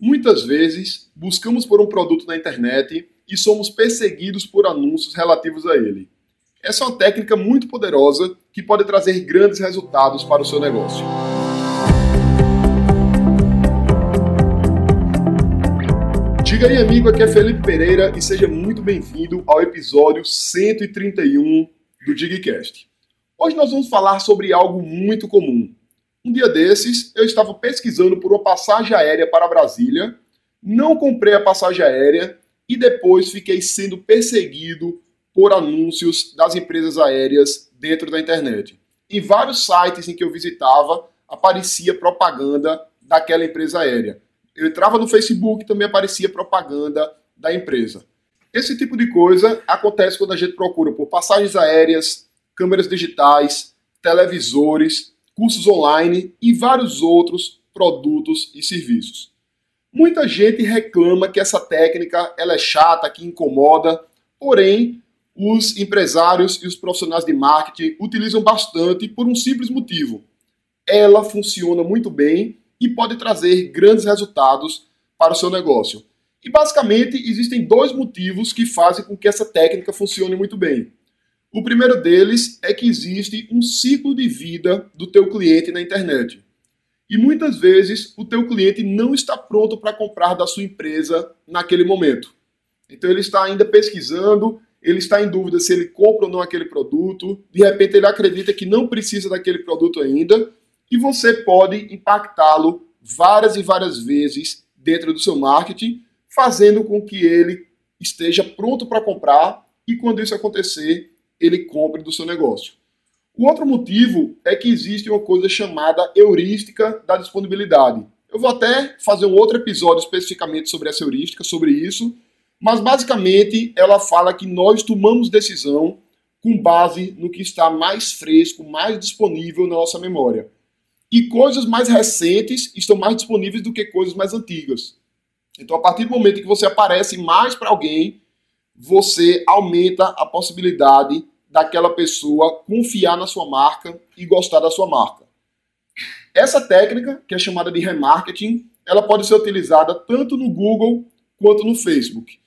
Muitas vezes, buscamos por um produto na internet e somos perseguidos por anúncios relativos a ele. Essa é uma técnica muito poderosa que pode trazer grandes resultados para o seu negócio. Diga aí, amigo, aqui é Felipe Pereira e seja muito bem-vindo ao episódio 131 do Digcast. Hoje nós vamos falar sobre algo muito comum, um dia desses, eu estava pesquisando por uma passagem aérea para Brasília, não comprei a passagem aérea e depois fiquei sendo perseguido por anúncios das empresas aéreas dentro da internet. Em vários sites em que eu visitava, aparecia propaganda daquela empresa aérea. Eu entrava no Facebook também aparecia propaganda da empresa. Esse tipo de coisa acontece quando a gente procura por passagens aéreas, câmeras digitais, televisores cursos online e vários outros produtos e serviços. Muita gente reclama que essa técnica ela é chata, que incomoda, porém os empresários e os profissionais de marketing utilizam bastante por um simples motivo. Ela funciona muito bem e pode trazer grandes resultados para o seu negócio. E basicamente existem dois motivos que fazem com que essa técnica funcione muito bem. O primeiro deles é que existe um ciclo de vida do teu cliente na internet. E muitas vezes o teu cliente não está pronto para comprar da sua empresa naquele momento. Então ele está ainda pesquisando, ele está em dúvida se ele compra ou não aquele produto, de repente ele acredita que não precisa daquele produto ainda, e você pode impactá-lo várias e várias vezes dentro do seu marketing, fazendo com que ele esteja pronto para comprar e quando isso acontecer, ele compre do seu negócio. O outro motivo é que existe uma coisa chamada heurística da disponibilidade. Eu vou até fazer um outro episódio especificamente sobre essa heurística, sobre isso, mas basicamente ela fala que nós tomamos decisão com base no que está mais fresco, mais disponível na nossa memória. E coisas mais recentes estão mais disponíveis do que coisas mais antigas. Então, a partir do momento que você aparece mais para alguém, você aumenta a possibilidade daquela pessoa confiar na sua marca e gostar da sua marca. Essa técnica, que é chamada de remarketing, ela pode ser utilizada tanto no Google quanto no Facebook.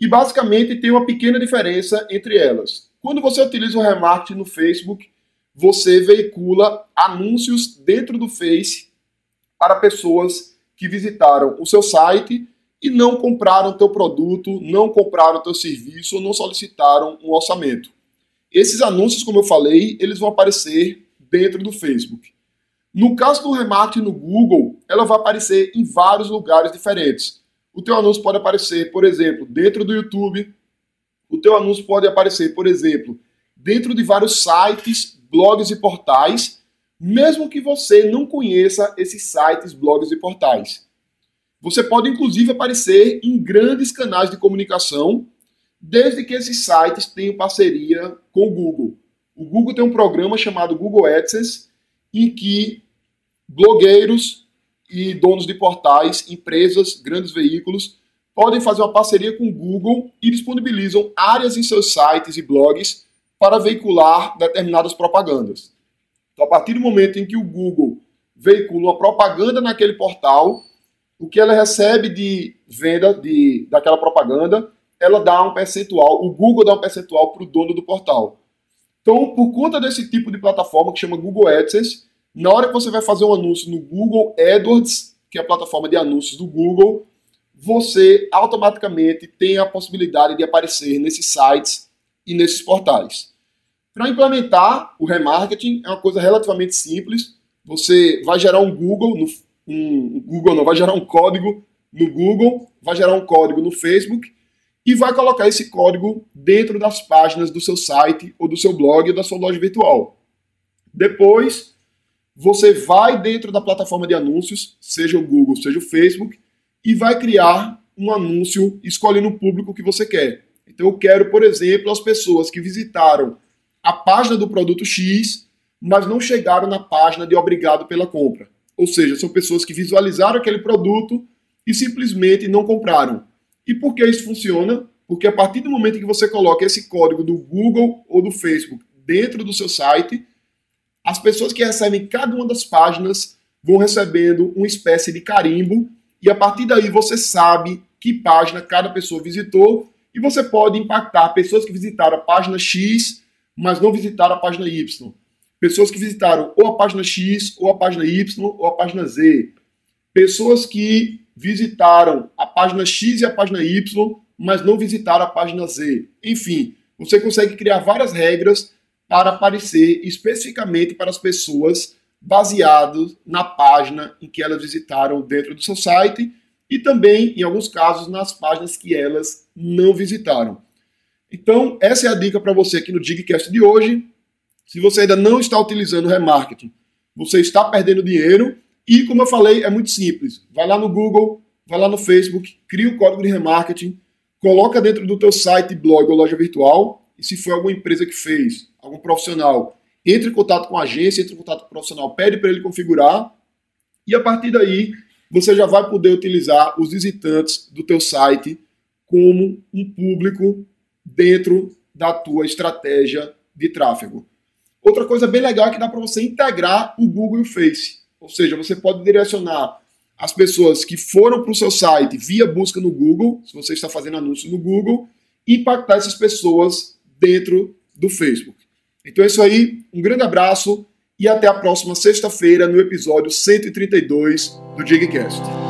E basicamente tem uma pequena diferença entre elas. Quando você utiliza o remarketing no Facebook, você veicula anúncios dentro do Face para pessoas que visitaram o seu site e não compraram teu produto, não compraram teu serviço ou não solicitaram um orçamento. Esses anúncios, como eu falei, eles vão aparecer dentro do Facebook. No caso do remarketing no Google, ela vai aparecer em vários lugares diferentes. O teu anúncio pode aparecer, por exemplo, dentro do YouTube. O teu anúncio pode aparecer, por exemplo, dentro de vários sites, blogs e portais, mesmo que você não conheça esses sites, blogs e portais. Você pode inclusive aparecer em grandes canais de comunicação, desde que esses sites tenham parceria com o Google. O Google tem um programa chamado Google AdSense, em que blogueiros e donos de portais, empresas, grandes veículos, podem fazer uma parceria com o Google e disponibilizam áreas em seus sites e blogs para veicular determinadas propagandas. Então, a partir do momento em que o Google veicula uma propaganda naquele portal, o que ela recebe de venda de, daquela propaganda, ela dá um percentual, o Google dá um percentual para o dono do portal. Então, por conta desse tipo de plataforma que chama Google AdSense, na hora que você vai fazer um anúncio no Google AdWords, que é a plataforma de anúncios do Google, você automaticamente tem a possibilidade de aparecer nesses sites e nesses portais. Para implementar o remarketing é uma coisa relativamente simples. Você vai gerar um Google no, um Google não, vai gerar um código no Google, vai gerar um código no Facebook e vai colocar esse código dentro das páginas do seu site ou do seu blog ou da sua loja virtual. Depois, você vai dentro da plataforma de anúncios, seja o Google, seja o Facebook, e vai criar um anúncio escolhendo o público que você quer. Então, eu quero, por exemplo, as pessoas que visitaram a página do produto X, mas não chegaram na página de obrigado pela compra. Ou seja, são pessoas que visualizaram aquele produto e simplesmente não compraram. E por que isso funciona? Porque a partir do momento que você coloca esse código do Google ou do Facebook dentro do seu site, as pessoas que recebem cada uma das páginas vão recebendo uma espécie de carimbo e a partir daí você sabe que página cada pessoa visitou e você pode impactar pessoas que visitaram a página X, mas não visitaram a página Y. Pessoas que visitaram ou a página X, ou a página Y, ou a página Z. Pessoas que visitaram a página X e a página Y, mas não visitaram a página Z. Enfim, você consegue criar várias regras para aparecer especificamente para as pessoas baseado na página em que elas visitaram dentro do seu site e também, em alguns casos, nas páginas que elas não visitaram. Então, essa é a dica para você aqui no Digcast de hoje. Se você ainda não está utilizando o remarketing, você está perdendo dinheiro e, como eu falei, é muito simples. Vai lá no Google, vai lá no Facebook, cria o código de remarketing, coloca dentro do teu site, blog ou loja virtual, e se for alguma empresa que fez, algum profissional, entre em contato com a agência, entre em contato com o profissional, pede para ele configurar, e a partir daí você já vai poder utilizar os visitantes do teu site como um público dentro da tua estratégia de tráfego. Outra coisa bem legal é que dá para você integrar o Google e o Face. Ou seja, você pode direcionar as pessoas que foram para o seu site via busca no Google, se você está fazendo anúncio no Google, impactar essas pessoas dentro do Facebook. Então é isso aí, um grande abraço e até a próxima sexta-feira no episódio 132 do Digcast.